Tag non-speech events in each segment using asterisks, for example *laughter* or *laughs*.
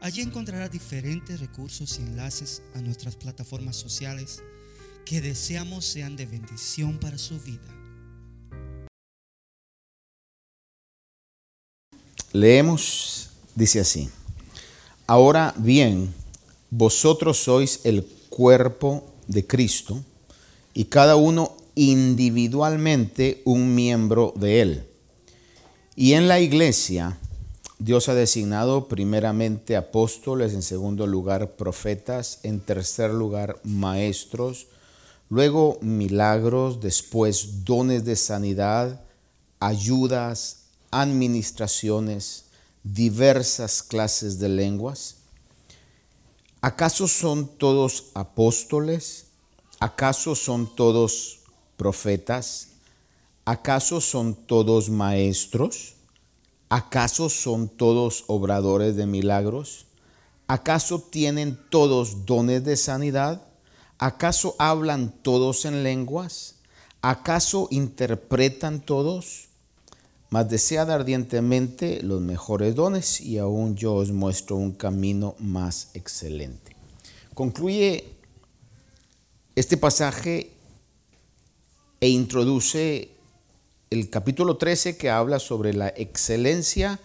Allí encontrará diferentes recursos y enlaces a nuestras plataformas sociales que deseamos sean de bendición para su vida. Leemos, dice así, ahora bien, vosotros sois el cuerpo de Cristo y cada uno individualmente un miembro de él. Y en la iglesia, Dios ha designado primeramente apóstoles, en segundo lugar profetas, en tercer lugar maestros, luego milagros, después dones de sanidad, ayudas, administraciones, diversas clases de lenguas. ¿Acaso son todos apóstoles? ¿Acaso son todos profetas? ¿Acaso son todos maestros? ¿Acaso son todos obradores de milagros? ¿Acaso tienen todos dones de sanidad? ¿Acaso hablan todos en lenguas? ¿Acaso interpretan todos? Mas desead ardientemente los mejores dones y aún yo os muestro un camino más excelente. Concluye este pasaje e introduce el capítulo 13 que habla sobre la excelencia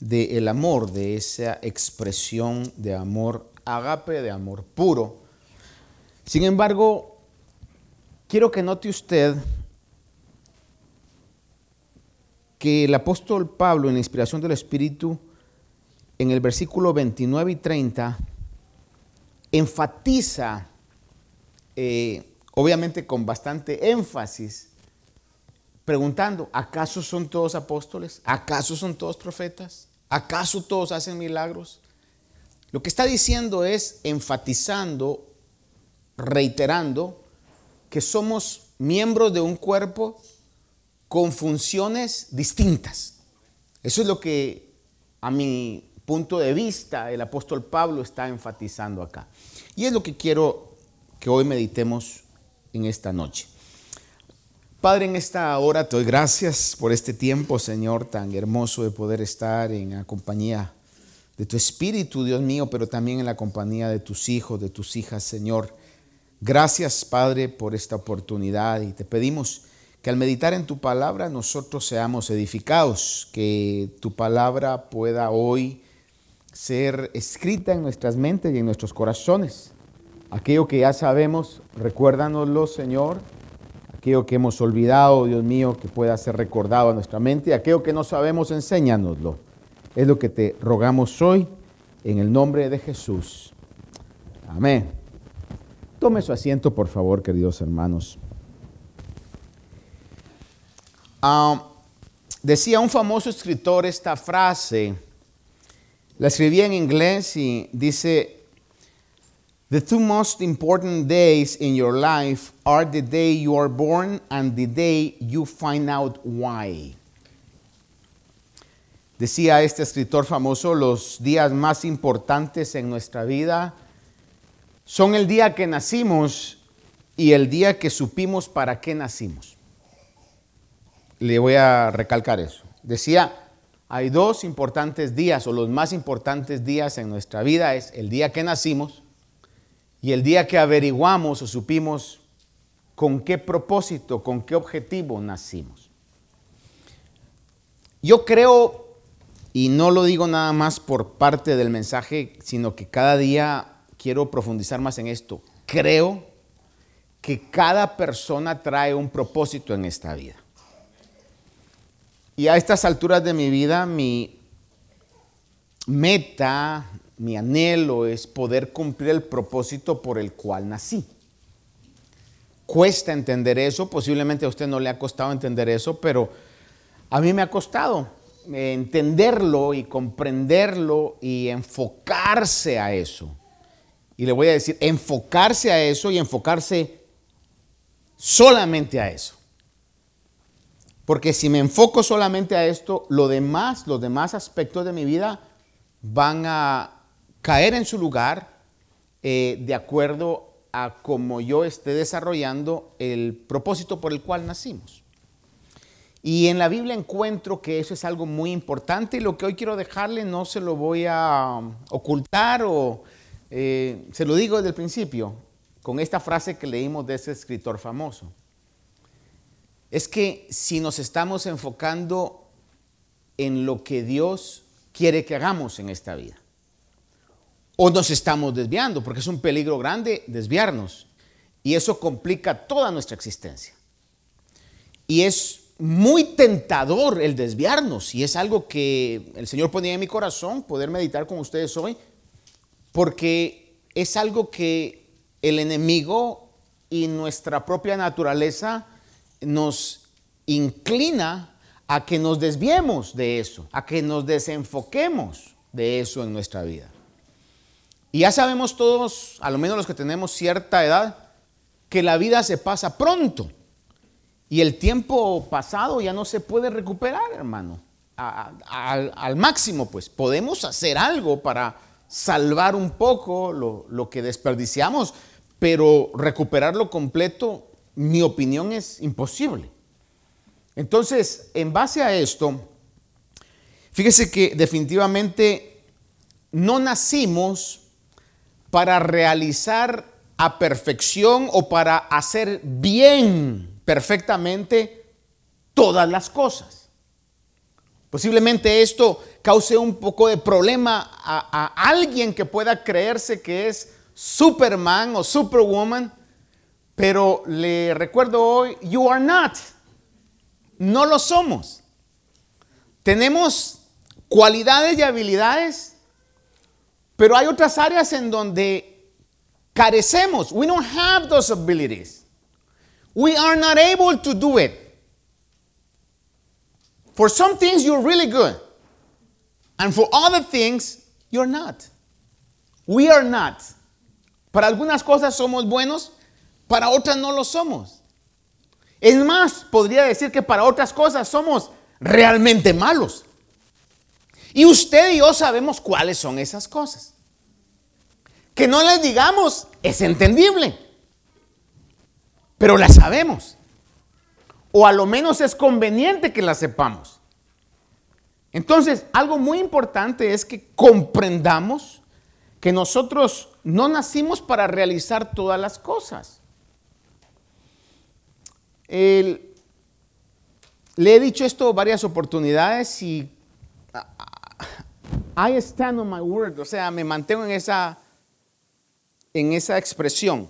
del amor, de esa expresión de amor agape, de amor puro. Sin embargo, quiero que note usted que el apóstol Pablo, en la inspiración del Espíritu, en el versículo 29 y 30, enfatiza, eh, obviamente con bastante énfasis, preguntando, ¿acaso son todos apóstoles? ¿Acaso son todos profetas? ¿Acaso todos hacen milagros? Lo que está diciendo es enfatizando, reiterando, que somos miembros de un cuerpo con funciones distintas. Eso es lo que a mi punto de vista el apóstol Pablo está enfatizando acá. Y es lo que quiero que hoy meditemos en esta noche. Padre, en esta hora te doy gracias por este tiempo, Señor, tan hermoso de poder estar en la compañía de tu Espíritu, Dios mío, pero también en la compañía de tus hijos, de tus hijas, Señor. Gracias, Padre, por esta oportunidad y te pedimos que al meditar en tu palabra nosotros seamos edificados, que tu palabra pueda hoy ser escrita en nuestras mentes y en nuestros corazones. Aquello que ya sabemos, recuérdanoslo, Señor aquello que hemos olvidado, Dios mío, que pueda ser recordado a nuestra mente, aquello que no sabemos, enséñanoslo. Es lo que te rogamos hoy en el nombre de Jesús. Amén. Tome su asiento, por favor, queridos hermanos. Ah, decía un famoso escritor esta frase, la escribía en inglés y dice, The two most important days in your life are the day you are born and the day you find out why. Decía este escritor famoso, los días más importantes en nuestra vida son el día que nacimos y el día que supimos para qué nacimos. Le voy a recalcar eso. Decía, hay dos importantes días o los más importantes días en nuestra vida es el día que nacimos y el día que averiguamos o supimos con qué propósito, con qué objetivo nacimos. Yo creo, y no lo digo nada más por parte del mensaje, sino que cada día quiero profundizar más en esto. Creo que cada persona trae un propósito en esta vida. Y a estas alturas de mi vida, mi meta, mi anhelo es poder cumplir el propósito por el cual nací. Cuesta entender eso, posiblemente a usted no le ha costado entender eso, pero a mí me ha costado. entenderlo y comprenderlo y enfocarse a eso. Y le voy a decir, enfocarse a eso y enfocarse solamente a eso. Porque si me enfoco solamente a esto, lo demás, los demás aspectos de mi vida van a caer en su lugar eh, de acuerdo a cómo yo esté desarrollando el propósito por el cual nacimos. Y en la Biblia encuentro que eso es algo muy importante y lo que hoy quiero dejarle no se lo voy a um, ocultar o eh, se lo digo desde el principio con esta frase que leímos de ese escritor famoso. Es que si nos estamos enfocando en lo que Dios quiere que hagamos en esta vida, o nos estamos desviando, porque es un peligro grande desviarnos, y eso complica toda nuestra existencia. Y es muy tentador el desviarnos y es algo que el Señor ponía en mi corazón poder meditar con ustedes hoy, porque es algo que el enemigo y nuestra propia naturaleza nos inclina a que nos desviemos de eso, a que nos desenfoquemos de eso en nuestra vida. Y ya sabemos todos, a lo menos los que tenemos cierta edad, que la vida se pasa pronto. Y el tiempo pasado ya no se puede recuperar, hermano. al, máximo, pues podemos hacer algo para salvar un poco lo, lo que desperdiciamos, pero recuperarlo completo, mi opinión es imposible. Entonces, en base a esto, fíjese que definitivamente no nacimos para realizar a perfección o para hacer bien perfectamente todas las cosas. Posiblemente esto cause un poco de problema a, alguien que pueda creerse que es Superman o Superwoman, pero le recuerdo hoy, you are not. No lo somos. Tenemos cualidades y habilidades, pero hay otras áreas en donde carecemos. We don't have those abilities. We are not able to do it. For some things, you're really good. And for other things, you're not. We are not. Para algunas cosas somos buenos, para otras no lo somos. Es más, podría decir que para otras cosas somos realmente malos. Y usted y yo sabemos cuáles son esas cosas. Que no les digamos es entendible pero la sabemos. O a lo menos es conveniente que la sepamos. Entonces, algo muy importante es que comprendamos que nosotros no nacimos para realizar todas las cosas. le he dicho esto varias oportunidades y I stand on my word, o sea, me mantengo en esa, en esa expresión.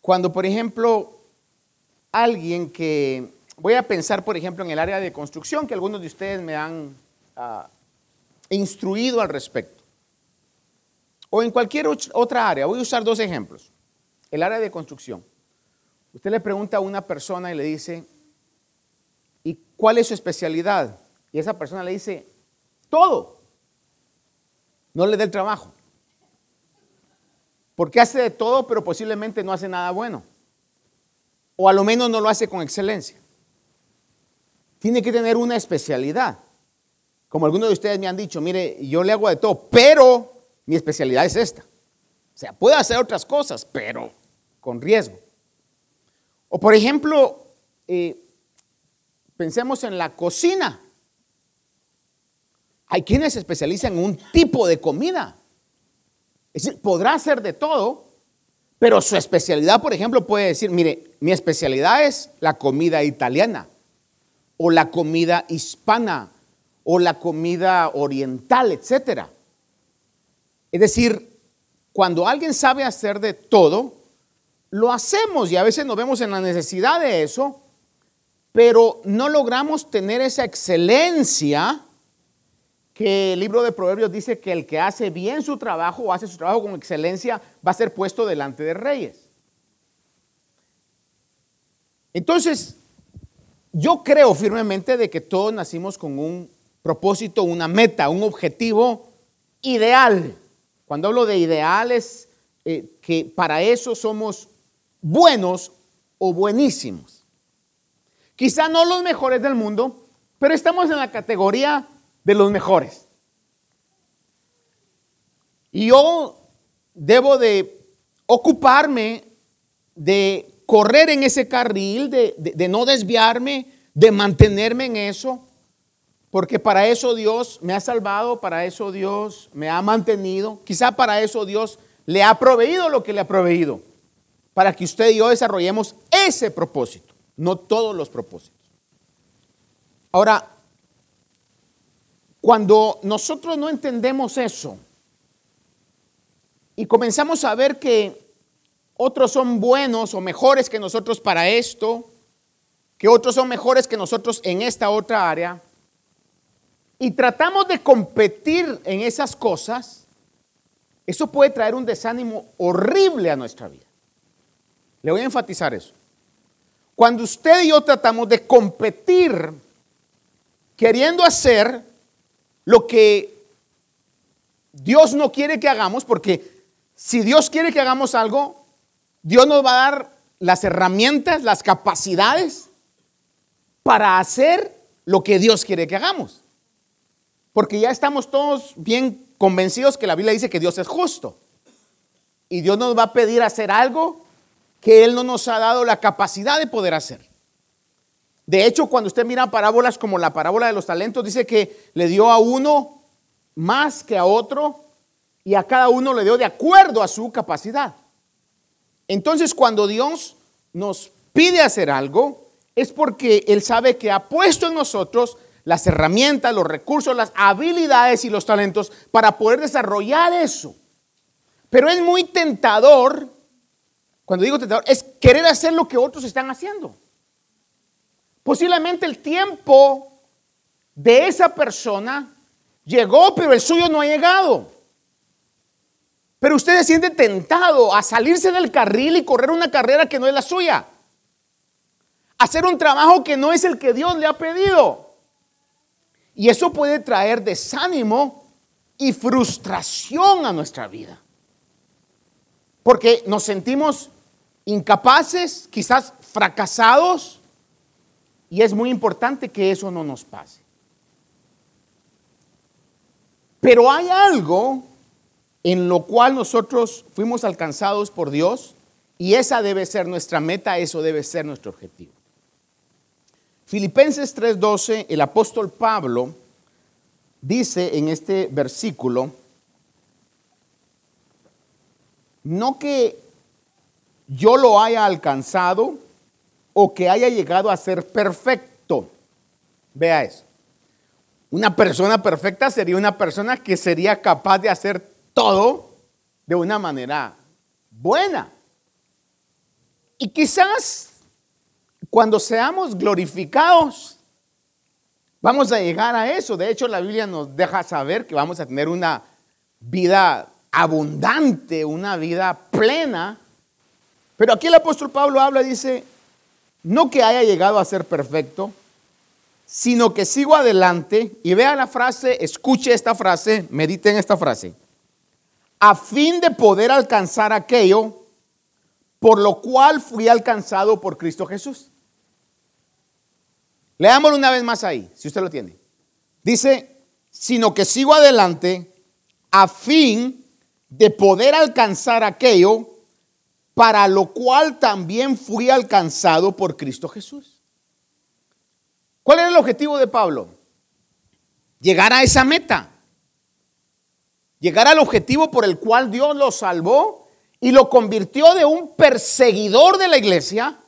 Cuando, por ejemplo, alguien que, voy a pensar, por ejemplo, en el área de construcción, que algunos de ustedes me han ah, instruido al respecto, o en cualquier otra área, voy a usar dos ejemplos. El área de construcción. Usted le pregunta a una persona y le dice, ¿y cuál es su especialidad? Y esa persona le dice, todo. No le dé el trabajo. Porque hace de todo, pero posiblemente no hace nada bueno. O a lo menos no lo hace con excelencia. Tiene que tener una especialidad. Como algunos de ustedes me han dicho, mire, yo le hago de todo, pero mi especialidad es esta. O sea, puede hacer otras cosas, pero con riesgo. O por ejemplo, eh, pensemos en la cocina. Hay quienes se especializan en un tipo de comida. Es decir, podrá hacer de todo, pero su especialidad, por ejemplo, puede decir, mire, mi especialidad es la comida italiana, o la comida hispana, o la comida oriental, etc. Es decir, cuando alguien sabe hacer de todo, lo hacemos y a veces nos vemos en la necesidad de eso, pero no logramos tener esa excelencia que el libro de Proverbios dice que el que hace bien su trabajo o hace su trabajo con excelencia va a ser puesto delante de reyes. Entonces, yo creo firmemente de que todos nacimos con un propósito, una meta, un objetivo ideal. Cuando hablo de ideales, eh, que para eso somos buenos o buenísimos. Quizá no los mejores del mundo, pero estamos en la categoría de los mejores. Y yo debo de ocuparme de correr en ese carril, de, no desviarme, de mantenerme en eso, porque para eso Dios me ha salvado, para eso Dios me ha mantenido, quizá para eso Dios le ha proveído lo que le ha proveído, para que usted y yo desarrollemos ese propósito, no todos los propósitos. Ahora, cuando nosotros no entendemos eso y comenzamos a ver que otros son buenos o mejores que nosotros para esto, que otros son mejores que nosotros en esta otra área, y tratamos de competir en esas cosas, eso puede traer un desánimo horrible a nuestra vida. Le voy a enfatizar eso. Cuando usted y yo tratamos de competir queriendo hacer lo que Dios no quiere que hagamos, porque si Dios quiere que hagamos algo, Dios nos va a dar las herramientas, las capacidades para hacer lo que Dios quiere que hagamos. Porque ya estamos todos bien convencidos que la Biblia dice que Dios es justo. Y Dios nos va a pedir hacer algo que Él no nos ha dado la capacidad de poder hacer. De hecho, cuando usted mira parábolas como la parábola de los talentos, dice que le dio a uno más que a otro y a cada uno le dio de acuerdo a su capacidad. Entonces cuando Dios nos pide hacer algo, es porque Él sabe que ha puesto en nosotros las herramientas, los recursos, las habilidades y los talentos para poder desarrollar eso. Pero es muy tentador, cuando digo tentador, es querer hacer lo que otros están haciendo. Posiblemente el tiempo de esa persona llegó, pero el suyo no ha llegado. Pero usted se siente tentado a salirse del carril y correr una carrera que no es la suya. Hacer un trabajo que no es el que Dios le ha pedido. Y eso puede traer desánimo y frustración a nuestra vida. Porque nos sentimos incapaces, quizás fracasados, y es muy importante que eso no nos pase. Pero hay algo en lo cual nosotros fuimos alcanzados por Dios y esa debe ser nuestra meta, eso debe ser nuestro objetivo. Filipenses 3:12, el apóstol Pablo dice en este versículo, no que yo lo haya alcanzado o que haya llegado a ser perfecto. Vea eso. Una persona perfecta sería una persona que sería capaz de hacer todo de una manera buena. Y quizás cuando seamos glorificados, vamos a llegar a eso. De hecho, la Biblia nos deja saber que vamos a tener una vida abundante, una vida plena. Pero aquí el apóstol Pablo habla, dice, no que haya llegado a ser perfecto, sino que sigo adelante y vea la frase, escuche esta frase, medite en esta frase a fin de poder alcanzar aquello por lo cual fui alcanzado por Cristo Jesús. Leámoslo una vez más ahí, si usted lo tiene. Dice, sino que sigo adelante a fin de poder alcanzar aquello para lo cual también fui alcanzado por Cristo Jesús. ¿Cuál era el objetivo de Pablo? Llegar a esa meta llegar al objetivo por el cual Dios lo salvó y lo convirtió de un perseguidor de la iglesia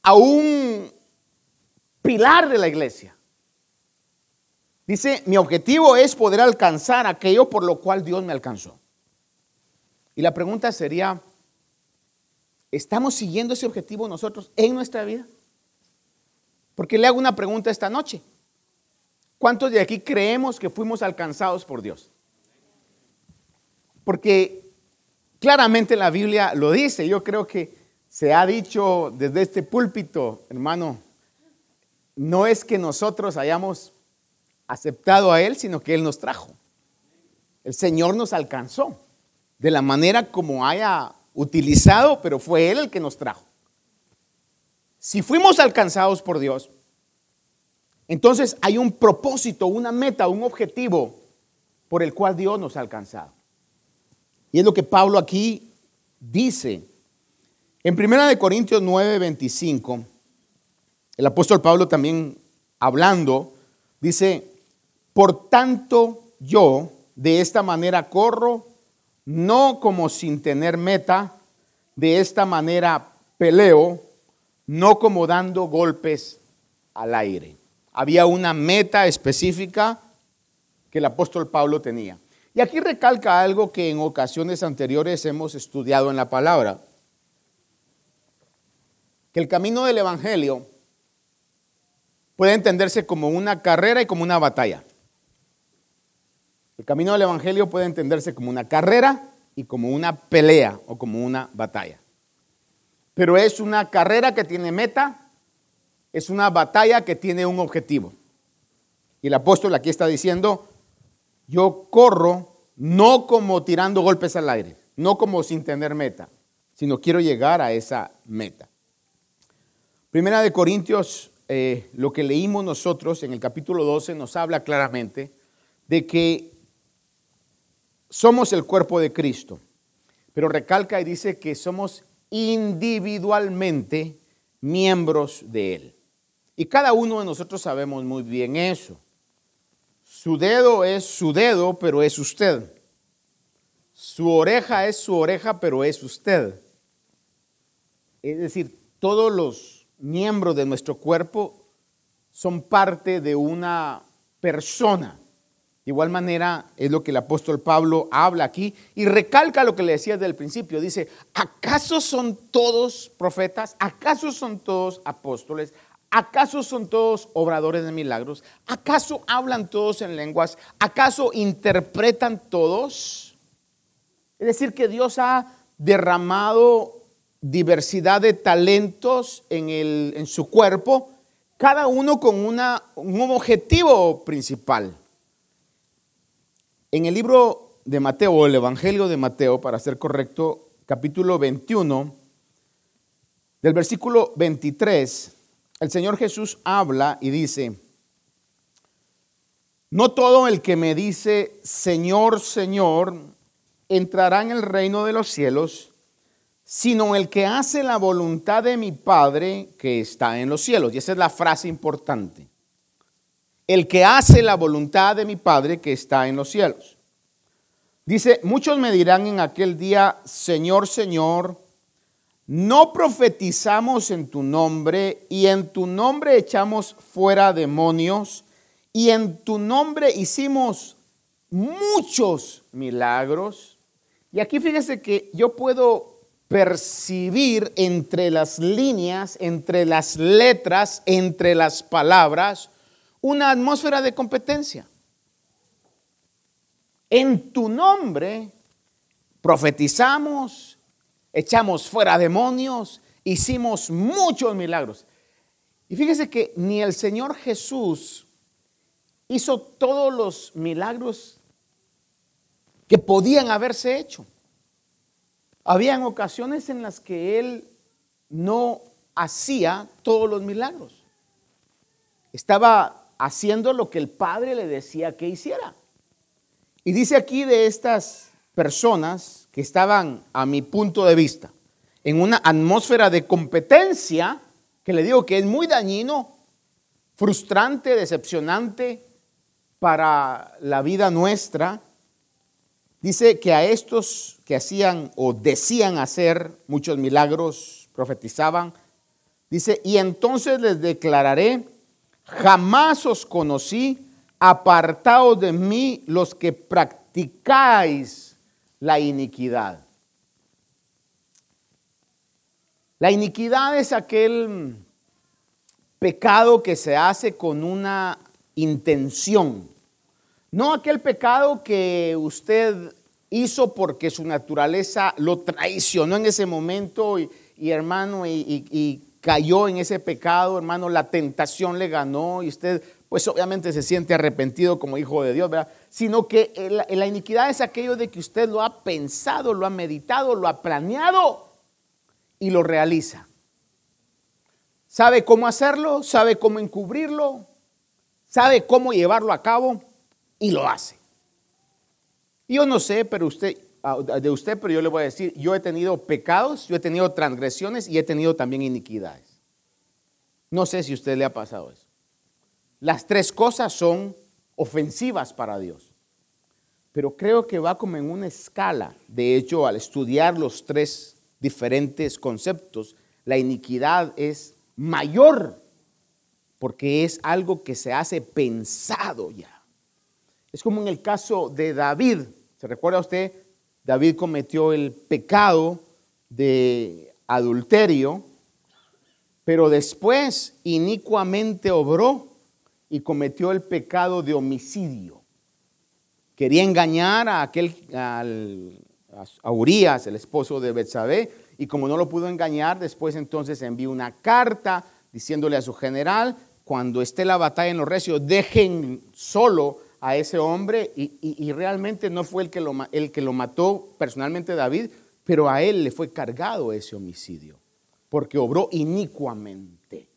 a un pilar de la iglesia. Dice, mi objetivo es poder alcanzar aquello por lo cual Dios me alcanzó. Y la pregunta sería, ¿estamos siguiendo ese objetivo nosotros en nuestra vida? Porque le hago una pregunta esta noche. ¿Cuántos de aquí creemos que fuimos alcanzados por Dios? Porque claramente la Biblia lo dice. Yo creo que se ha dicho desde este púlpito, hermano no es que nosotros hayamos aceptado a Él, sino que Él nos trajo. El Señor nos alcanzó de la manera como haya utilizado, pero fue Él el que nos trajo. Si fuimos alcanzados por Dios, entonces hay un propósito, una meta, un objetivo por el cual Dios nos ha alcanzado. Y es lo que Pablo aquí dice. En 1 Corintios 9, 25, el apóstol Pablo también hablando, dice, por tanto yo de esta manera corro, no como sin tener meta, de esta manera peleo, no como dando golpes al aire. Había una meta específica que el apóstol Pablo tenía. Y aquí recalca algo que en ocasiones anteriores hemos estudiado en la palabra, que el camino del Evangelio puede entenderse como una carrera y como una batalla. El camino del Evangelio puede entenderse como una carrera y como una pelea o como una batalla. Pero es una carrera que tiene meta, es una batalla que tiene un objetivo. Y el apóstol aquí está diciendo, yo corro no como tirando golpes al aire, no como sin tener meta, sino quiero llegar a esa meta. Primera de Corintios, eh, lo que leímos nosotros en el capítulo 12 nos habla claramente de que somos el cuerpo de Cristo, pero recalca y dice que somos individualmente miembros de Él. Y cada uno de nosotros sabemos muy bien eso. Su dedo es su dedo, pero es usted. Su oreja es su oreja, pero es usted. Es decir, todos los miembros de nuestro cuerpo son parte de una persona igual manera es lo que el apóstol Pablo habla aquí y recalca lo que le decía desde el principio. Dice, ¿acaso son todos profetas? ¿Acaso son todos apóstoles? ¿Acaso son todos obradores de milagros? ¿Acaso hablan todos en lenguas? ¿Acaso interpretan todos? Es decir, que Dios ha derramado diversidad de talentos en, el, en su cuerpo, cada uno con una, un objetivo principal. En el libro de Mateo, o el Evangelio de Mateo, para ser correcto, capítulo 21, del versículo 23, el Señor Jesús habla y dice, no todo el que me dice, Señor, Señor, entrará en el reino de los cielos, sino el que hace la voluntad de mi Padre que está en los cielos. Y esa es la frase importante el que hace la voluntad de mi Padre que está en los cielos. Dice, muchos me dirán en aquel día, Señor, Señor, no profetizamos en tu nombre y en tu nombre echamos fuera demonios y en tu nombre hicimos muchos milagros. Y aquí fíjese que yo puedo percibir entre las líneas, entre las letras, entre las palabras, una atmósfera de competencia. En tu nombre profetizamos, echamos fuera demonios, hicimos muchos milagros. Y fíjese que ni el Señor Jesús hizo todos los milagros que podían haberse hecho. Habían ocasiones en las que Él no hacía todos los milagros. Estaba haciendo lo que el Padre le decía que hiciera. Y dice aquí de estas personas que estaban, a mi punto de vista, en una atmósfera de competencia, que le digo que es muy dañino, frustrante, decepcionante para la vida nuestra. Dice que a estos que hacían o decían hacer muchos milagros, profetizaban, dice, y entonces les declararé jamás os conocí, apartaos de mí los que practicáis la iniquidad. La iniquidad es aquel pecado que se hace con una intención, no aquel pecado que usted hizo porque su naturaleza lo traicionó en ese momento y, hermano y cayó en ese pecado, hermano, la tentación le ganó y usted pues obviamente se siente arrepentido como hijo de Dios, ¿verdad? Sino que la, iniquidad es aquello de que usted lo ha pensado, lo ha meditado, lo ha planeado y lo realiza. Sabe cómo hacerlo, sabe cómo encubrirlo, sabe cómo llevarlo a cabo y lo hace. Yo no sé, pero usted, de usted, pero yo le voy a decir, yo he tenido pecados, yo he tenido transgresiones y he tenido también iniquidades. No sé si a usted le ha pasado eso. Las tres cosas son ofensivas para Dios. Pero creo que va como en una escala. De hecho, al estudiar los tres diferentes conceptos, la iniquidad es mayor porque es algo que se hace pensado ya. Es como en el caso de David. ¿Se recuerda usted? David cometió el pecado de adulterio, pero después inicuamente obró y cometió el pecado de homicidio. Quería engañar a aquel a Urias, el esposo de Betsabé, y como no lo pudo engañar, después entonces envió una carta diciéndole a su general, cuando esté la batalla en los recios, dejen solo a ese hombre, y, realmente no fue el que, lo, el que lo mató personalmente David, pero a él le fue cargado ese homicidio, porque obró inicuamente.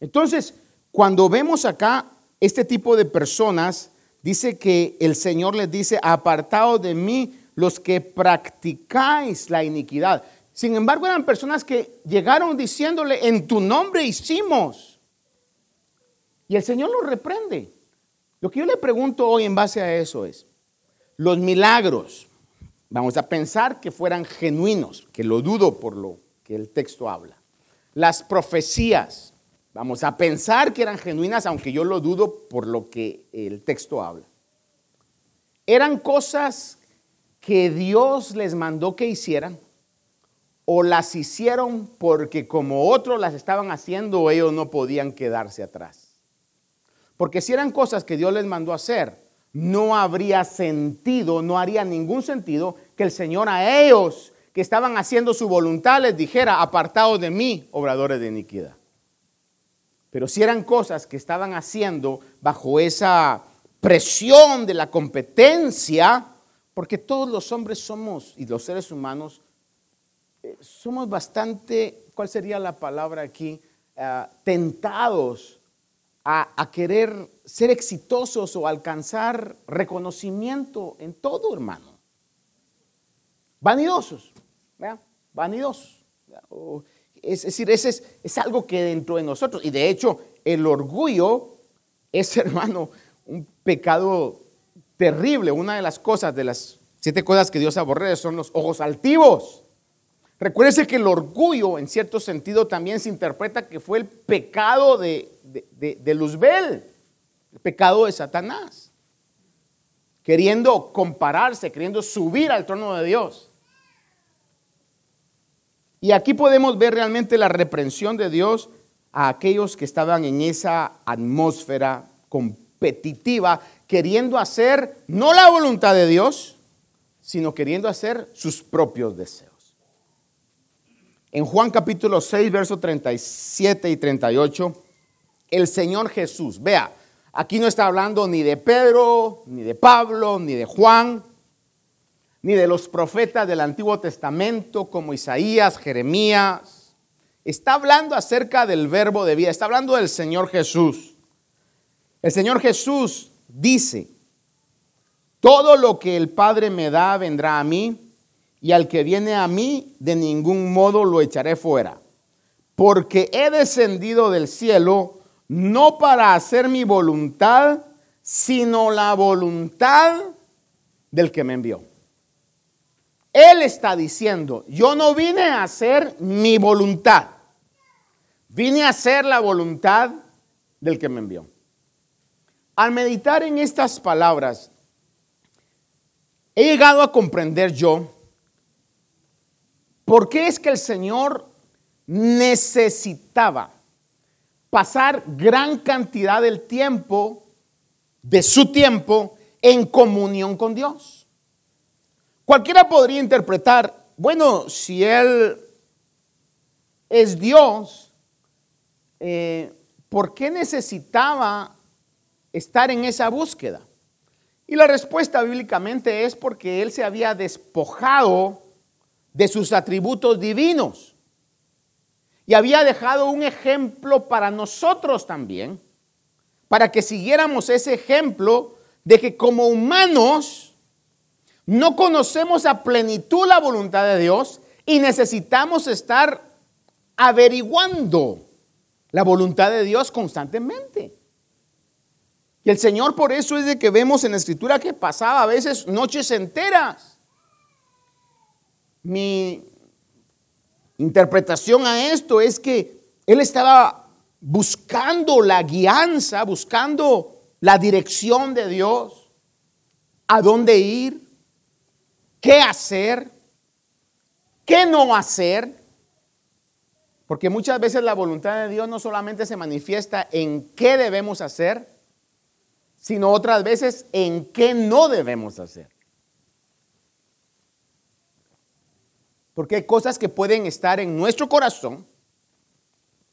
Entonces, cuando vemos acá este tipo de personas, dice que el Señor les dice, apartados de mí los que practicáis la iniquidad. Sin embargo, eran personas que llegaron diciéndole, en tu nombre hicimos. Y el Señor los reprende. Lo que yo le pregunto hoy en base a eso es, los milagros, vamos a pensar que fueran genuinos, que lo dudo por lo que el texto habla. Las profecías, Vamos a pensar que eran genuinas, aunque yo lo dudo por lo que el texto habla. Eran cosas que Dios les mandó que hicieran o las hicieron porque como otros las estaban haciendo, ellos no podían quedarse atrás. Porque si eran cosas que Dios les mandó hacer, no habría sentido, no haría ningún sentido que el Señor a ellos que estaban haciendo su voluntad les dijera, apartados de mí, obradores de iniquidad. Pero si eran cosas que estaban haciendo bajo esa presión de la competencia, porque todos los hombres somos, y los seres humanos, eh, somos bastante, ¿cuál sería la palabra aquí? Ah, tentados a, querer ser exitosos o alcanzar reconocimiento en todo, hermano. Vanidosos, ¿verdad? Vanidosos. Es, decir, ese es, algo que dentro de nosotros, y de hecho el orgullo es, *laughs* hermano, un pecado terrible. Una de las cosas, de las siete cosas que Dios aborrece son los ojos altivos. Recuérdese que el orgullo, en cierto sentido, también se interpreta que fue el pecado de, de, Luzbel, el pecado de Satanás. Queriendo compararse, queriendo subir al trono de Dios. Y aquí podemos ver realmente la reprensión de Dios a aquellos que estaban en esa atmósfera competitiva, queriendo hacer no la voluntad de Dios, sino queriendo hacer sus propios deseos. En Juan capítulo 6, versos 37 y 38, el Señor Jesús, vea, aquí no está hablando ni de Pedro, ni de Pablo, ni de Juan, ni de los profetas del Antiguo Testamento como Isaías, Jeremías. Está hablando acerca del verbo de vida, está hablando del Señor Jesús. El Señor Jesús dice, todo lo que el Padre me da vendrá a mí, y al que viene a mí de ningún modo lo echaré fuera, porque he descendido del cielo no para hacer mi voluntad, sino la voluntad del que me envió. Él está diciendo, yo no vine a hacer mi voluntad, vine a hacer la voluntad del que me envió. Al meditar en estas palabras, he llegado a comprender yo por qué es que el Señor necesitaba pasar gran cantidad del tiempo, de su tiempo, en comunión con Dios. Cualquiera podría interpretar, bueno, si él es Dios, eh, ¿por qué necesitaba estar en esa búsqueda? Y la respuesta bíblicamente es porque Él se había despojado de sus atributos divinos y había dejado un ejemplo para nosotros también, para que siguiéramos ese ejemplo de que como humanos no conocemos a plenitud la voluntad de Dios y necesitamos estar averiguando la voluntad de Dios constantemente. Y el Señor por eso es de que vemos en la escritura que pasaba a veces noches enteras. Mi interpretación a esto es que Él estaba buscando la guianza, buscando la dirección de Dios, a dónde ir, qué hacer, qué no hacer. Porque muchas veces la voluntad de Dios no solamente se manifiesta en qué debemos hacer, sino otras veces en qué no debemos hacer. Porque hay cosas que pueden estar en nuestro corazón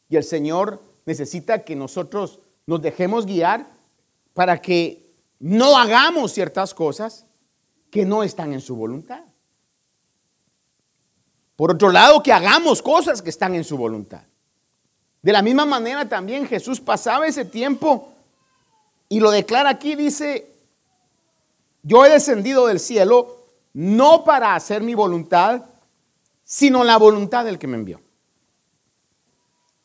y el Señor necesita que nosotros nos dejemos guiar para que no hagamos ciertas cosas que no están en su voluntad. Por otro lado, que hagamos cosas que están en su voluntad. De la misma manera también Jesús pasaba ese tiempo y lo declara aquí, dice, yo he descendido del cielo no para hacer mi voluntad, sino la voluntad del que me envió.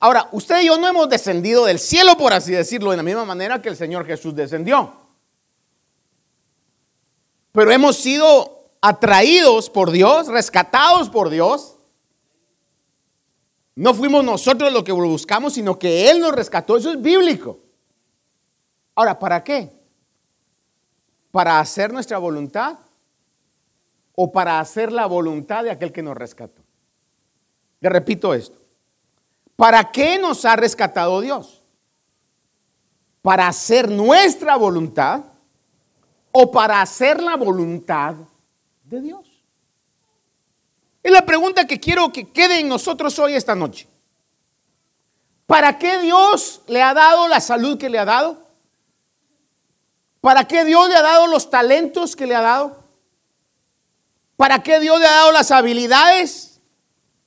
Ahora, usted y yo no hemos descendido del cielo, por así decirlo, de la misma manera que el Señor Jesús descendió. Pero hemos sido atraídos por Dios, rescatados por Dios. No fuimos nosotros los que buscamos, sino que Él nos rescató. Eso es bíblico. Ahora, ¿para qué? ¿Para hacer nuestra voluntad? ¿O para hacer la voluntad de aquel que nos rescató? Le repito esto. ¿Para qué nos ha rescatado Dios? ¿Para hacer nuestra voluntad o para hacer la voluntad de Dios? Es la pregunta que quiero que quede en nosotros hoy esta noche. ¿Para qué Dios le ha dado la salud que le ha dado? ¿Para qué Dios le ha dado los talentos que le ha dado? ¿Para qué Dios le ha dado las habilidades,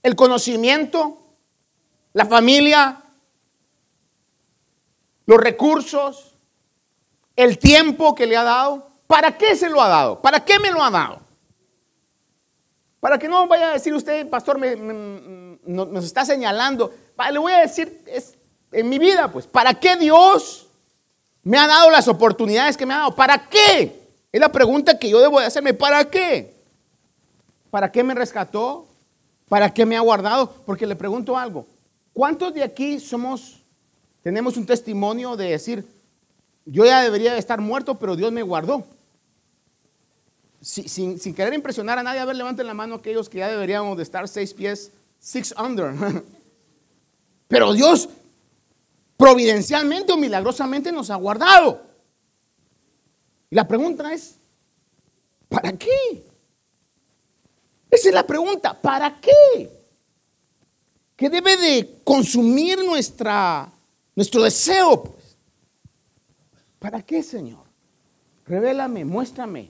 el conocimiento, la familia, los recursos, el tiempo que le ha dado. ¿Para qué se lo ha dado? ¿Para qué me lo ha dado? Para que no vaya a decir usted, pastor, me, nos está señalando. Le voy a decir, es, en mi vida, pues, ¿para qué Dios me ha dado las oportunidades que me ha dado? ¿Para qué? Es la pregunta que yo debo de hacerme. ¿Para qué? ¿Para qué me rescató? ¿Para qué me ha guardado? Porque le pregunto algo. ¿Cuántos de aquí somos, tenemos un testimonio de decir, yo ya debería estar muerto, pero Dios me guardó? sin, querer impresionar a nadie, a ver, levanten la mano aquellos que ya deberíamos de estar seis pies, six under. *laughs* pero Dios providencialmente o milagrosamente nos ha guardado. Y la pregunta es, ¿para qué? Esa es la pregunta, ¿para qué? que debe de consumir nuestra, nuestro deseo. Pues. ¿Para qué, Señor? Revélame, muéstrame.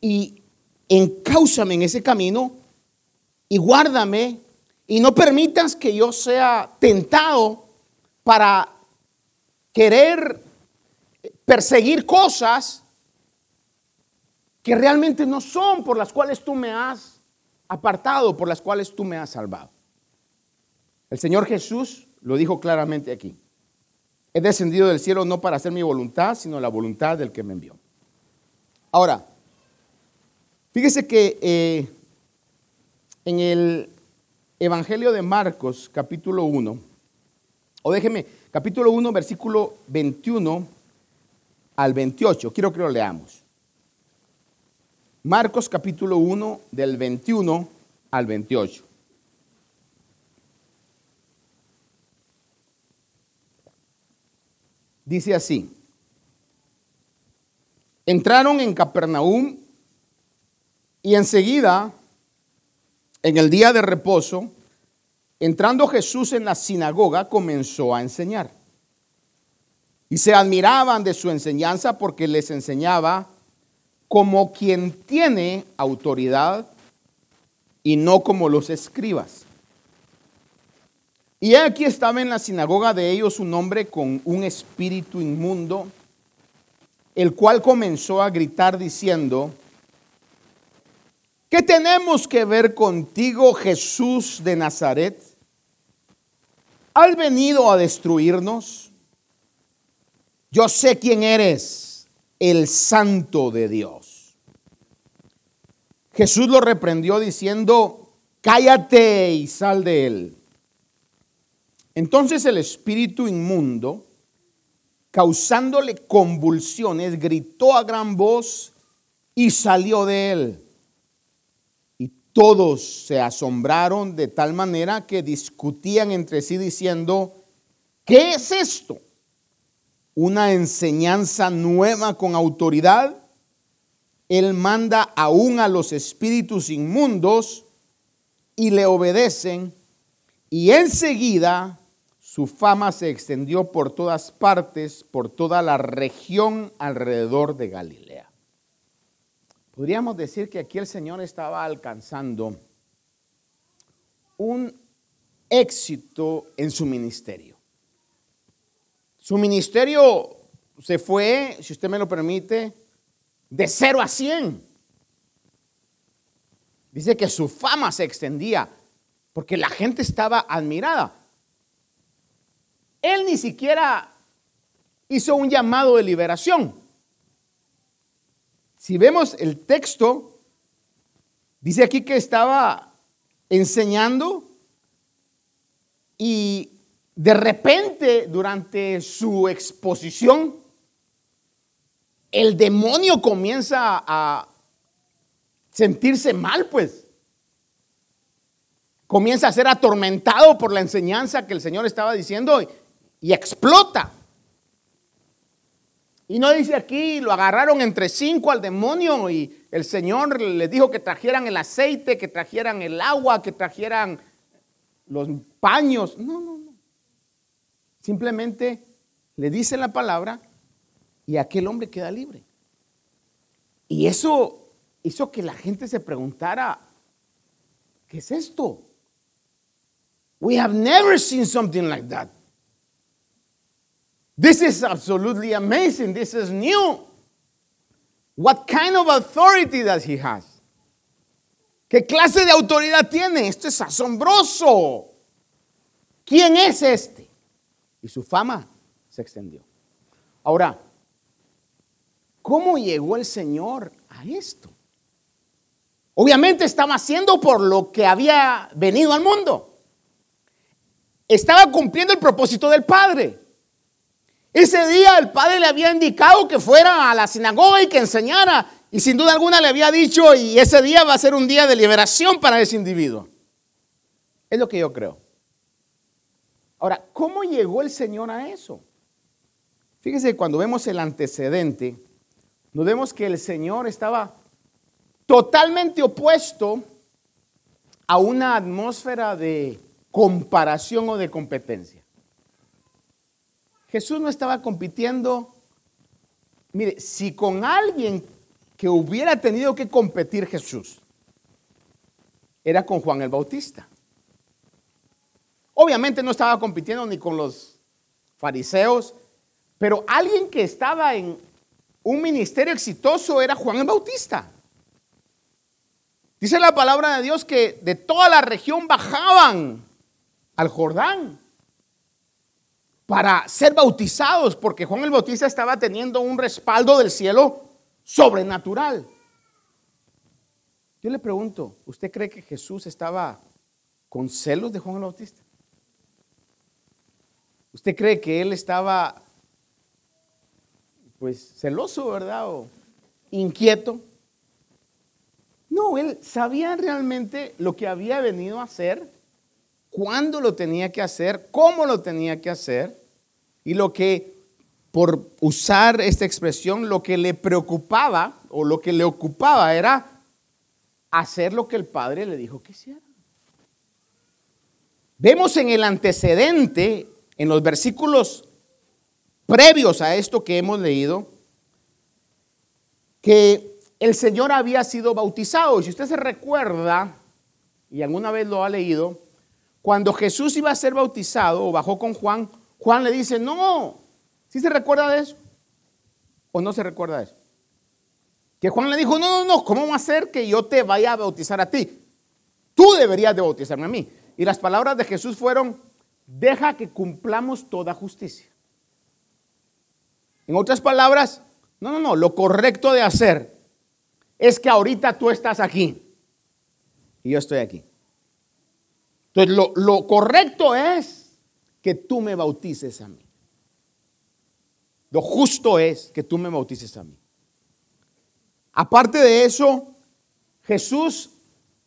Y encáusame en ese camino y guárdame y no permitas que yo sea tentado para querer perseguir cosas que realmente no son por las cuales tú me has apartado, por las cuales tú me has salvado. El Señor Jesús lo dijo claramente aquí. He descendido del cielo no para hacer mi voluntad, sino la voluntad del que me envió. Ahora, fíjese que eh, en el Evangelio de Marcos, capítulo 1, o déjeme, capítulo 1, versículo 21 al 28, quiero que lo leamos. Marcos capítulo 1 del 21 al 28. Dice así, entraron en Capernaum y enseguida, en el día de reposo, entrando Jesús en la sinagoga, comenzó a enseñar. Y se admiraban de su enseñanza porque les enseñaba como quien tiene autoridad y no como los escribas. Y aquí estaba en la sinagoga de ellos un hombre con un espíritu inmundo, el cual comenzó a gritar diciendo, ¿qué tenemos que ver contigo, Jesús de Nazaret? ¿Has venido a destruirnos? Yo sé quién eres, el santo de Dios. Jesús lo reprendió diciendo, cállate y sal de él. Entonces el espíritu inmundo, causándole convulsiones, gritó a gran voz y salió de él. Y todos se asombraron de tal manera que discutían entre sí diciendo, ¿qué es esto? Una enseñanza nueva con autoridad. Él manda aún a los espíritus inmundos y le obedecen. Y enseguida su fama se extendió por todas partes, por toda la región alrededor de Galilea. Podríamos decir que aquí el Señor estaba alcanzando un éxito en su ministerio. Su ministerio se fue, si usted me lo permite, de cero a cien. Dice que su fama se extendía porque la gente estaba admirada. Él ni siquiera hizo un llamado de liberación. Si vemos el texto, dice aquí que estaba enseñando y de repente, durante su exposición, el demonio comienza a sentirse mal, pues. Comienza a ser atormentado por la enseñanza que el Señor estaba diciendo y, explota. Y no dice aquí, lo agarraron entre cinco al demonio y el Señor les dijo que trajeran el aceite, que trajeran el agua, que trajeran los paños. No, no, no. Simplemente le dice la palabra y aquel hombre queda libre. Y eso hizo que la gente se preguntara, ¿qué es esto? We have never seen something like that. This is absolutely amazing. This is new. What kind of authority does he have? ¿Qué clase de autoridad tiene? Esto es asombroso. ¿Quién es este? Y su fama se extendió. Ahora, ¿cómo llegó el Señor a esto? Obviamente estaba haciendo por lo que había venido al mundo. Estaba cumpliendo el propósito del Padre. Ese día el Padre le había indicado que fuera a la sinagoga y que enseñara. Y sin duda alguna le había dicho, y ese día va a ser un día de liberación para ese individuo. Es lo que yo creo. Ahora, ¿cómo llegó el Señor a eso? Fíjese, cuando vemos el antecedente, nos vemos que el Señor estaba totalmente opuesto a una atmósfera de comparación o de competencia. Jesús no estaba compitiendo, mire, si con alguien que hubiera tenido que competir Jesús, era con Juan el Bautista. Obviamente no estaba compitiendo ni con los fariseos, pero alguien que estaba en un ministerio exitoso era Juan el Bautista. Dice la palabra de Dios que de toda la región bajaban al Jordán para ser bautizados, porque Juan el Bautista estaba teniendo un respaldo del cielo sobrenatural. Yo le pregunto, ¿usted cree que Jesús estaba con celos de Juan el Bautista? ¿Usted cree que él estaba, pues, celoso, verdad? O inquieto. No, él sabía realmente lo que había venido a hacer, cuándo lo tenía que hacer, cómo lo tenía que hacer, y lo que, por usar esta expresión, lo que le preocupaba o lo que le ocupaba era hacer lo que el Padre le dijo que hiciera. Vemos en el antecedente, en los versículos previos a esto que hemos leído, que el Señor había sido bautizado. Si usted se recuerda, y alguna vez lo ha leído, cuando Jesús iba a ser bautizado o bajó con Juan, Juan le dice, no, ¿sí se recuerda de eso? ¿O no se recuerda de eso? Que Juan le dijo, no, no, no, ¿cómo va a ser que yo te vaya a bautizar a ti? Tú deberías de bautizarme a mí. Y las palabras de Jesús fueron, deja que cumplamos toda justicia. En otras palabras, no, no, no, lo correcto de hacer es que ahorita tú estás aquí y yo estoy aquí. Entonces, lo, lo correcto es que tú me bautices a mí. Lo justo es que tú me bautices a mí. Aparte de eso, Jesús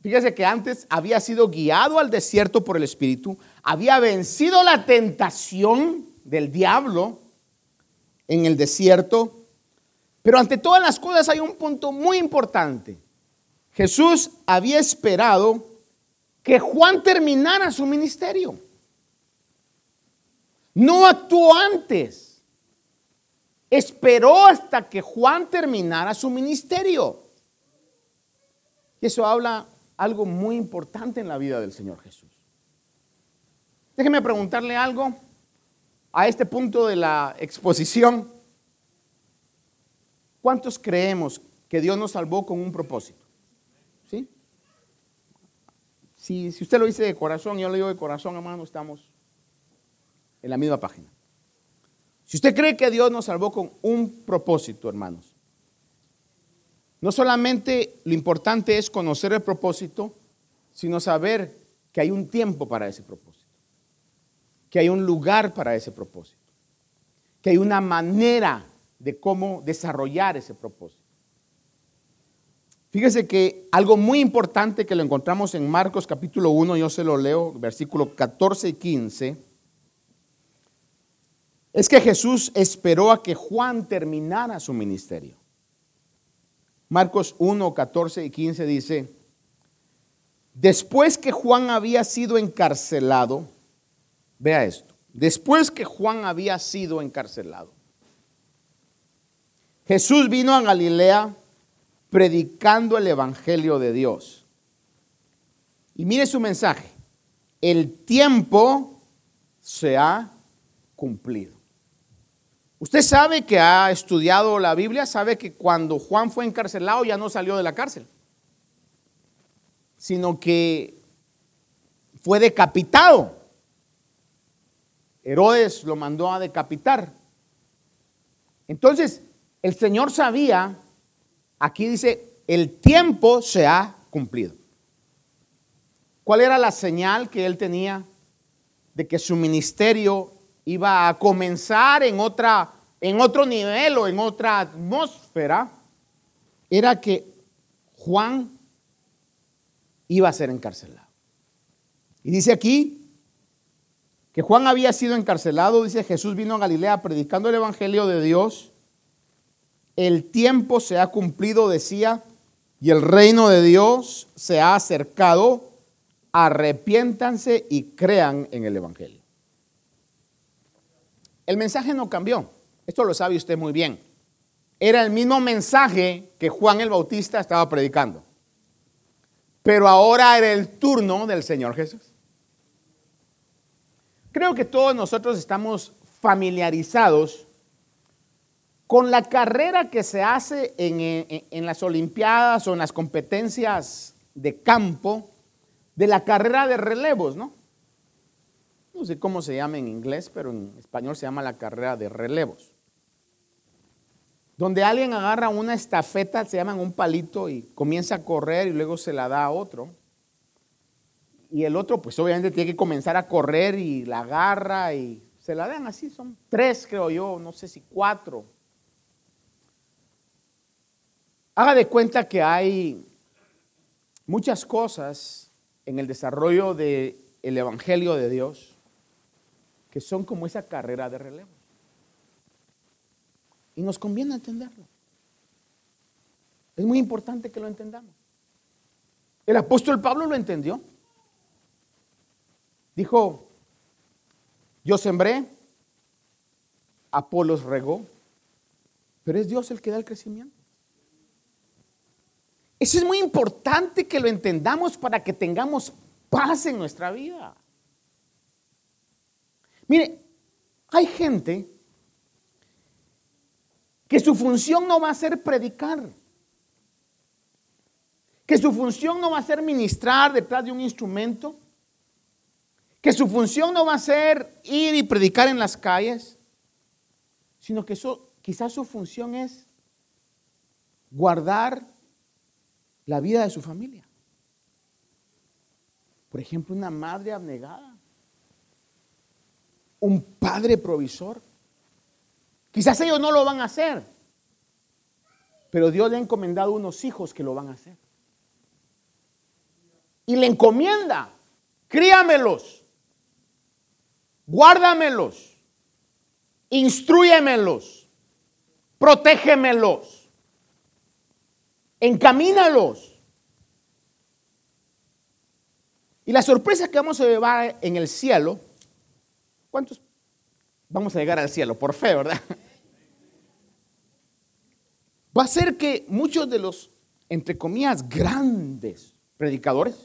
Fíjese que antes había sido guiado al desierto por el Espíritu, había vencido la tentación del diablo en el desierto, pero ante todas las cosas hay un punto muy importante. Jesús había esperado que Juan terminara su ministerio. No actuó antes. Esperó hasta que Juan terminara su ministerio. Y eso habla algo muy importante en la vida del Señor Jesús. Déjeme preguntarle algo a este punto de la exposición. ¿Cuántos creemos que Dios nos salvó con un propósito? ¿Sí? Si, si usted lo dice de corazón, yo lo digo de corazón, hermano, estamos en la misma página. Si usted cree que Dios nos salvó con un propósito, hermanos, no solamente lo importante es conocer el propósito, sino saber que hay un tiempo para ese propósito, que hay un lugar para ese propósito, que hay una manera de cómo desarrollar ese propósito. Fíjese que algo muy importante que lo encontramos en Marcos capítulo 1, yo se lo leo, versículo 14 y 15, es que Jesús esperó a que Juan terminara su ministerio. Marcos 1, 14 y 15 dice, después que Juan había sido encarcelado, vea esto, después que Juan había sido encarcelado, Jesús vino a Galilea predicando el Evangelio de Dios. Y mire su mensaje, el tiempo se ha cumplido. Usted sabe que ha estudiado la Biblia, sabe que cuando Juan fue encarcelado ya no salió de la cárcel, sino que fue decapitado. Herodes lo mandó a decapitar. Entonces, el Señor sabía, aquí dice, el tiempo se ha cumplido. ¿Cuál era la señal que él tenía de que su ministerio iba a comenzar en, otra, en otro nivel o en otra atmósfera, era que Juan iba a ser encarcelado. Y dice aquí que Juan había sido encarcelado, dice Jesús vino a Galilea predicando el Evangelio de Dios. El tiempo se ha cumplido, decía, y el reino de Dios se ha acercado. Arrepiéntanse y crean en el Evangelio. El mensaje no cambió. Esto lo sabe usted muy bien. Era el mismo mensaje que Juan el Bautista estaba predicando. Pero ahora era el turno del Señor Jesús. Creo que todos nosotros estamos familiarizados con la carrera que se hace en, en, las Olimpiadas o en las competencias de campo de la carrera de relevos, ¿no? no sé cómo se llama en inglés, pero en español se llama la carrera de relevos. Donde alguien agarra una estafeta, se llaman un palito y comienza a correr y luego se la da a otro. Y el otro, pues obviamente tiene que comenzar a correr y la agarra y se la dan así. Son tres, creo yo, no sé si cuatro. Haga de cuenta que hay muchas cosas en el desarrollo del Evangelio de Dios que son como esa carrera de relevo. Y nos conviene entenderlo. Es muy importante que lo entendamos. El apóstol Pablo lo entendió. Dijo, yo sembré, Apolos regó, pero es Dios el que da el crecimiento. Eso es muy importante que lo entendamos para que tengamos paz en nuestra vida. Mire, hay gente que su función no va a ser predicar, que su función no va a ser ministrar detrás de un instrumento, que su función no va a ser ir y predicar en las calles, sino que eso, quizás su función es guardar la vida de su familia. Por ejemplo, una madre abnegada, un padre provisor. Quizás ellos no lo van a hacer, pero Dios le ha encomendado unos hijos que lo van a hacer. Y le encomienda, críamelos, guárdamelos, instruyemelos, protégemelos encamínalos. Y la sorpresa que vamos a llevar en el cielo, ¿cuántos vamos a llegar al cielo? Por fe, ¿verdad? Va a ser que muchos de los, entre comillas, grandes predicadores,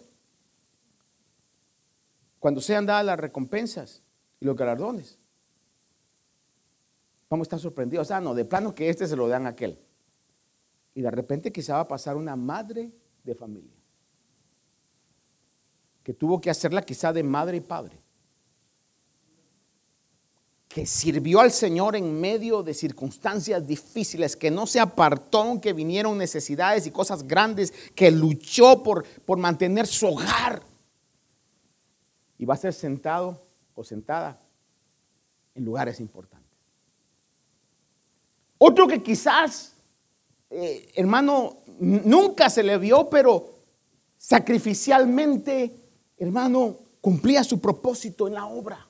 cuando sean dadas las recompensas y los galardones, vamos a estar sorprendidos. Ah, no, de plano que este se lo dan a aquel. Y de repente quizá va a pasar una madre de familia, que tuvo que hacerla quizá de madre y padre, que sirvió al Señor en medio de circunstancias difíciles, que no se apartó aunque vinieron necesidades y cosas grandes, que luchó por, por mantener su hogar. Y va a ser sentado o sentada en lugares importantes. Otro que quizás eh, hermano, nunca se le vio, pero sacrificialmente, hermano, cumplía su propósito en la obra.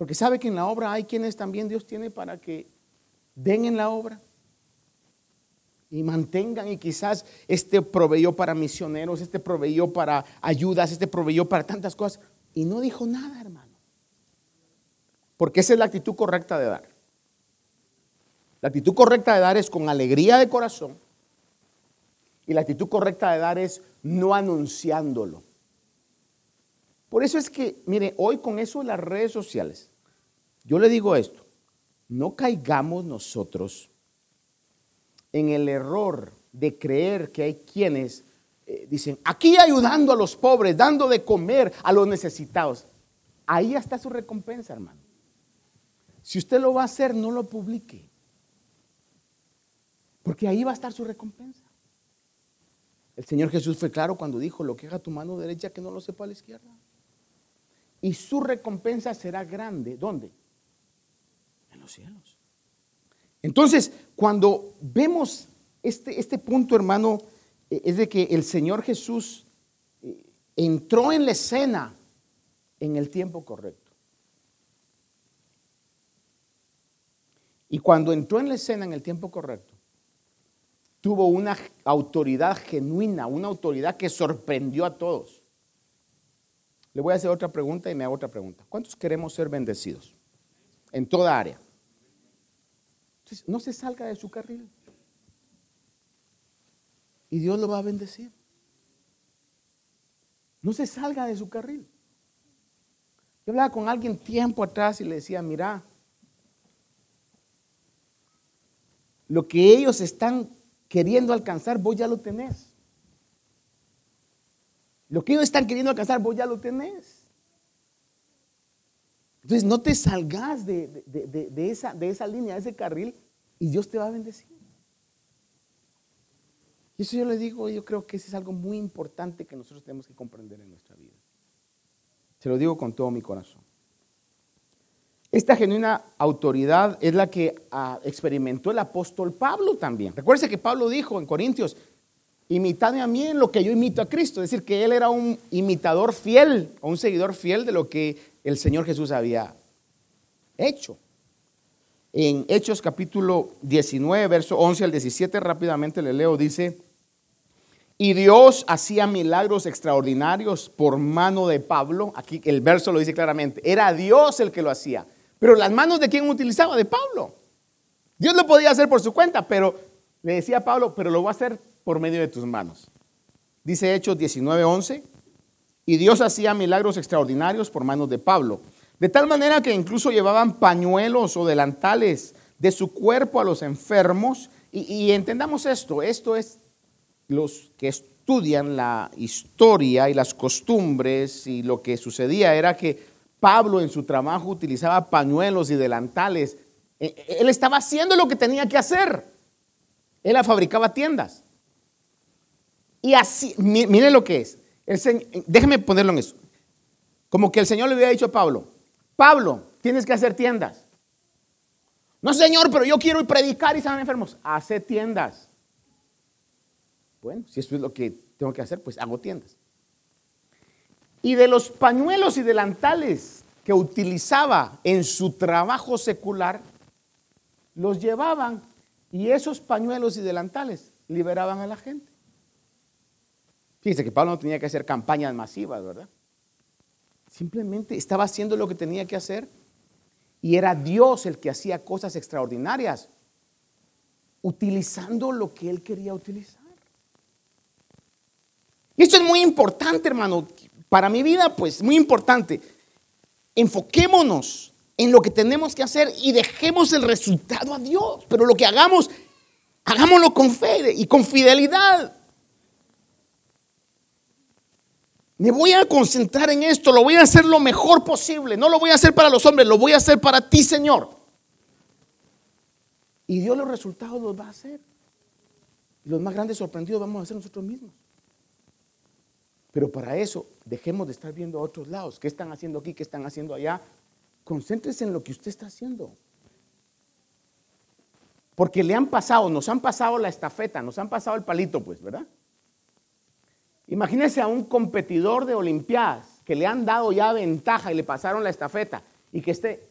Porque sabe que en la obra hay quienes también Dios tiene para que den en la obra y mantengan y quizás este proveyó para misioneros, este proveyó para ayudas, este proveyó para tantas cosas y no dijo nada, hermano. Porque esa es la actitud correcta de dar. La actitud correcta de dar es con alegría de corazón. Y la actitud correcta de dar es no anunciándolo. Por eso es que, mire, hoy con eso las redes sociales, yo le digo esto, no caigamos nosotros en el error de creer que hay quienes eh, dicen, aquí ayudando a los pobres, dando de comer a los necesitados. Ahí está su recompensa, hermano. Si usted lo va a hacer, no lo publique. Porque ahí va a estar su recompensa. El Señor Jesús fue claro cuando dijo, lo que haga tu mano derecha que no lo sepa a la izquierda. Y su recompensa será grande. ¿Dónde? Los cielos. Entonces, cuando vemos este, este punto, hermano, eh, es de que el Señor Jesús eh, entró en la escena en el tiempo correcto. Y cuando entró en la escena en el tiempo correcto, tuvo una autoridad genuina, una autoridad que sorprendió a todos. Le voy a hacer otra pregunta y me hago otra pregunta. ¿Cuántos queremos ser bendecidos? En toda área. No se salga de su carril. Y Dios lo va a bendecir. No se salga de su carril. Yo hablaba con alguien tiempo atrás y le decía, mira, lo que ellos están queriendo alcanzar, vos ya lo tenés. Lo que ellos están queriendo alcanzar, vos ya lo tenés. Entonces no te salgas de, esa, de esa línea, de ese carril, y Dios te va a bendecir. Y eso yo le digo, yo creo que eso es algo muy importante que nosotros tenemos que comprender en nuestra vida. Se lo digo con todo mi corazón. Esta genuina autoridad es la que ah, experimentó el apóstol Pablo también. Recuerde que Pablo dijo en Corintios, imitadme a mí en lo que yo imito a Cristo. Es decir, que él era un imitador fiel o un seguidor fiel de lo que el Señor Jesús había hecho. En Hechos capítulo 19, verso 11 al 17, rápidamente le leo, dice, Y Dios hacía milagros extraordinarios por mano de Pablo. Aquí el verso lo dice claramente. Era Dios el que lo hacía. Pero las manos de quién utilizaba? De Pablo. Dios lo podía hacer por su cuenta, pero le decía a Pablo, pero lo voy a hacer por medio de tus manos. Dice Hechos 19:11. Y Dios hacía milagros extraordinarios por manos de Pablo. De tal manera que incluso llevaban pañuelos o delantales de su cuerpo a los enfermos. Y, entendamos esto, esto es los que estudian la historia y las costumbres y lo que sucedía era que Pablo en su trabajo utilizaba pañuelos y delantales. E, e, él estaba haciendo lo que tenía que hacer. Él fabricaba tiendas. Y así, miren lo que es. Déjeme ponerlo en eso. Como que el Señor le había dicho a Pablo, Pablo, tienes que hacer tiendas. No, Señor, pero yo quiero predicar y sanar enfermos. Hace tiendas. Bueno, si esto es lo que tengo que hacer, pues hago tiendas. Y de los pañuelos y delantales que utilizaba en su trabajo secular, los llevaban y esos pañuelos y delantales liberaban a la gente. Fíjense que Pablo no tenía que hacer campañas masivas, ¿verdad? Simplemente estaba haciendo lo que tenía que hacer y era Dios el que hacía cosas extraordinarias, utilizando lo que él quería utilizar. Y esto es muy importante, hermano. Para mi vida, pues, muy importante. Enfoquémonos en lo que tenemos que hacer y dejemos el resultado a Dios. Pero lo que hagamos, hagámoslo con fe y con fidelidad. Me voy a concentrar en esto, lo voy a hacer lo mejor posible. No lo voy a hacer para los hombres, lo voy a hacer para ti, Señor. Y Dios los resultados los va a hacer. Y los más grandes sorprendidos vamos a ser nosotros mismos. Pero para eso, dejemos de estar viendo a otros lados. ¿Qué están haciendo aquí? ¿Qué están haciendo allá? Concéntrese en lo que usted está haciendo. Porque le han pasado, nos han pasado la estafeta, nos han pasado el palito, pues, ¿verdad? Imagínese a un competidor de Olimpiadas que le han dado ya ventaja y le pasaron la estafeta y que esté.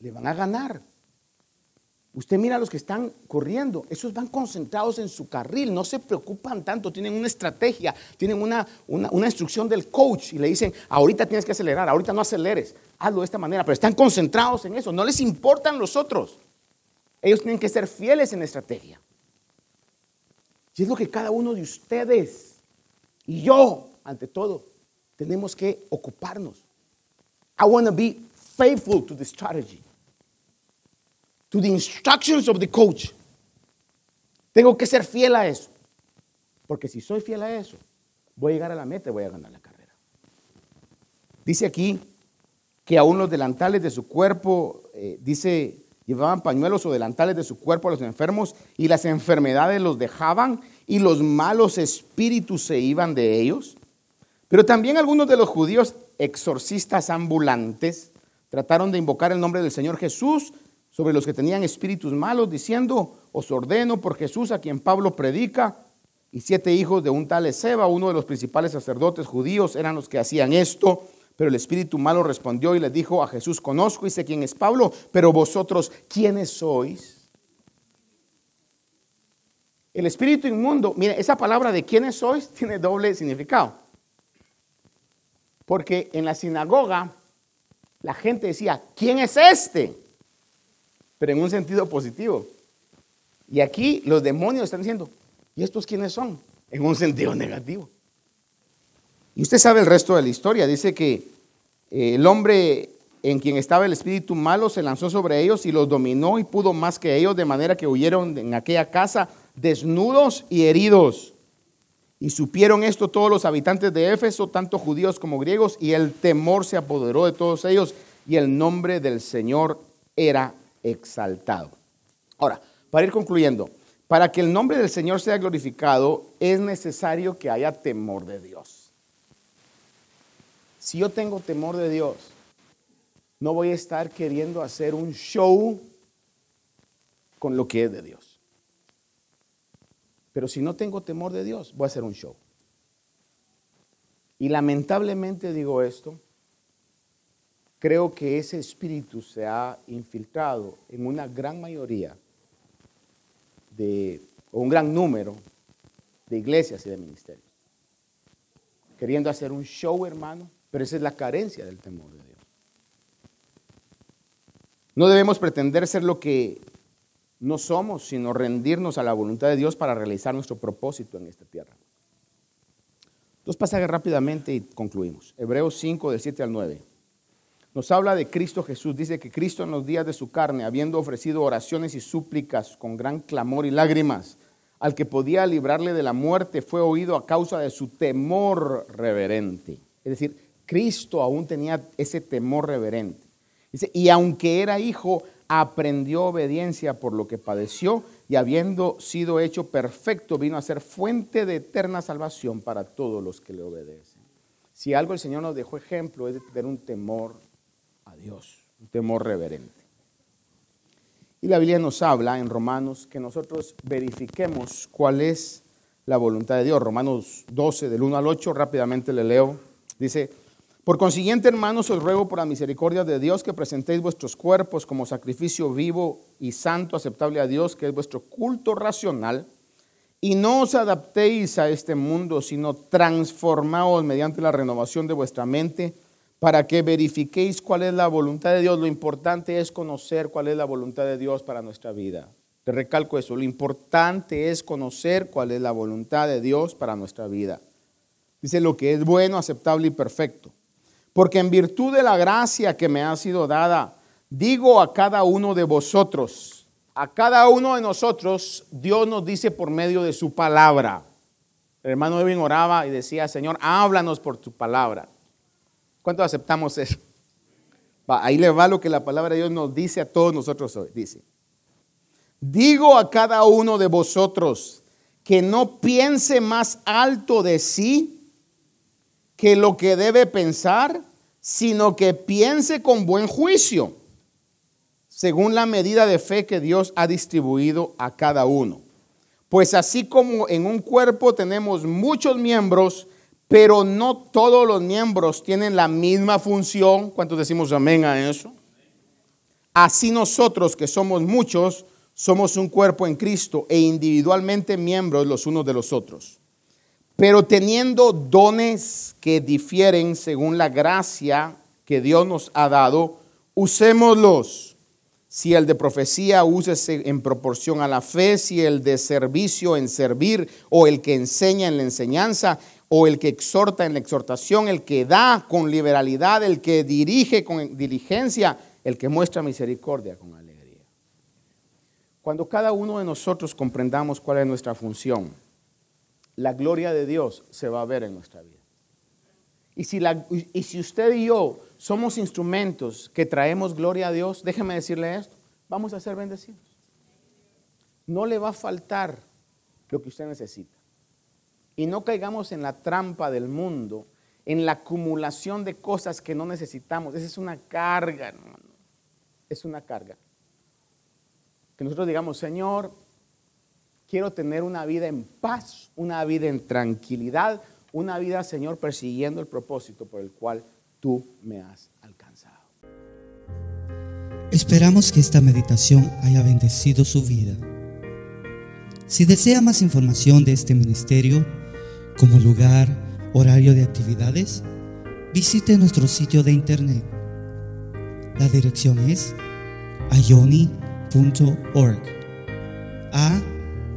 Le van a ganar. Usted mira a los que están corriendo, esos van concentrados en su carril, no se preocupan tanto, tienen una estrategia, tienen una, una, instrucción del coach y le dicen, ahorita tienes que acelerar, ahorita no aceleres, hazlo de esta manera, pero están concentrados en eso, no les importan los otros. Ellos tienen que ser fieles en la estrategia. Y es lo que cada uno de ustedes y yo, ante todo, tenemos que ocuparnos. I want to be faithful to the strategy to the instructions of the coach. Tengo que ser fiel a eso. Porque si soy fiel a eso, voy a llegar a la meta y voy a ganar la carrera. Dice aquí que aún los delantales de su cuerpo, eh, dice, llevaban pañuelos o delantales de su cuerpo a los enfermos y las enfermedades los dejaban y los malos espíritus se iban de ellos. Pero también algunos de los judíos exorcistas ambulantes trataron de invocar el nombre del Señor Jesús sobre los que tenían espíritus malos, diciendo, os ordeno por Jesús a quien Pablo predica, y siete hijos de un tal Ezeba, uno de los principales sacerdotes judíos, eran los que hacían esto. Pero el espíritu malo respondió y les dijo, a Jesús conozco y sé quién es Pablo, pero vosotros, ¿quiénes sois? El espíritu inmundo, mire, esa palabra de quiénes sois *laughs* tiene doble significado. Porque en la sinagoga la gente decía, ¿quién es este? pero en un sentido positivo. Y aquí los demonios están diciendo, ¿y estos quiénes son? En un sentido *laughs* negativo. Y usted sabe el resto de la historia. Dice que eh, el hombre en quien estaba el espíritu malo se lanzó sobre ellos y los dominó y pudo más que ellos, de manera que huyeron en aquella casa desnudos y heridos. Y supieron esto todos los habitantes de Éfeso, tanto judíos como griegos, y el temor se apoderó de todos ellos, y el nombre del Señor era exaltado. Ahora, para ir concluyendo, para que el nombre del Señor sea glorificado es necesario que haya temor de Dios. Si yo tengo temor de Dios, no voy a estar queriendo hacer un show con lo que es de Dios. Pero si no tengo temor de Dios, voy a hacer un show. Y lamentablemente digo esto, creo que ese espíritu se ha infiltrado en una gran mayoría de o un gran número de iglesias y de ministerios. Queriendo hacer un show, hermano, pero esa es la carencia del temor de Dios. No debemos pretender ser lo que no somos, sino rendirnos a la voluntad de Dios para realizar nuestro propósito en esta tierra. Dos pasajes rápidamente y concluimos. Hebreos 5, del 7 al 9. Nos habla de Cristo Jesús. Dice que Cristo en los días de su carne, habiendo ofrecido oraciones y súplicas con gran clamor y lágrimas, al que podía librarle de la muerte, fue oído a causa de su temor reverente. Es decir, Cristo aún tenía ese temor reverente. Dice, y aunque era hijo, aprendió obediencia por lo que padeció y habiendo sido hecho perfecto, vino a ser fuente de eterna salvación para todos los que le obedecen. Si algo el Señor nos dejó ejemplo es de tener un temor a Dios, un temor reverente. Y la Biblia nos habla en Romanos que nosotros verifiquemos cuál es la voluntad de Dios. Romanos 12, del 1 al 8, rápidamente le leo. Dice, por consiguiente, hermanos, os ruego por la misericordia de Dios que presentéis vuestros cuerpos como sacrificio vivo y santo, aceptable a Dios, que es vuestro culto racional, y no os adaptéis a este mundo, sino transformaos mediante la renovación de vuestra mente, para que verifiquéis cuál es la voluntad de Dios. Lo importante es conocer cuál es la voluntad de Dios para nuestra vida. Te recalco eso, lo importante es conocer cuál es la voluntad de Dios para nuestra vida. Dice lo que es bueno, aceptable y perfecto. Porque en virtud de la gracia que me ha sido dada, digo a cada uno de vosotros, a cada uno de nosotros, Dios nos dice por medio de su palabra. El hermano Edwin oraba y decía, Señor, háblanos por tu palabra. ¿Cuánto aceptamos eso? ahí le va lo que la palabra de Dios nos dice a todos nosotros hoy. Dice, digo a cada uno de vosotros que no piense más alto de sí que lo que debe pensar, sino que piense con buen juicio, según la medida de fe que Dios ha distribuido a cada uno. Pues así como en un cuerpo tenemos muchos miembros, pero no todos los miembros tienen la misma función, ¿cuántos decimos amén a eso? Así nosotros que somos muchos, somos un cuerpo en Cristo e individualmente miembros los unos de los otros. Pero teniendo dones que difieren según la gracia que Dios nos ha dado, usémoslos. Si el de profecía, úsese en proporción a la fe, si el de servicio en servir, o el que enseña en la enseñanza, o el que exhorta en la exhortación, el que da con liberalidad, el que dirige con diligencia, el que muestra misericordia con alegría. Cuando cada uno de nosotros comprendamos cuál es nuestra función, la gloria de Dios se va a ver en nuestra vida. Y si, y si usted y yo somos instrumentos que traemos gloria a Dios, déjeme decirle esto, vamos a ser bendecidos. No le va a faltar lo que usted necesita. Y no caigamos en la trampa del mundo, en la acumulación de cosas que no necesitamos. Esa es una carga, hermano. Es una carga. Que nosotros digamos, Señor, quiero tener una vida en paz, una vida en tranquilidad, una vida, Señor, persiguiendo el propósito por el cual tú me has alcanzado. Esperamos que esta meditación haya bendecido su vida. Si desea más información de este ministerio, como lugar, horario de actividades, visite nuestro sitio de internet. La dirección es ayoni.org. A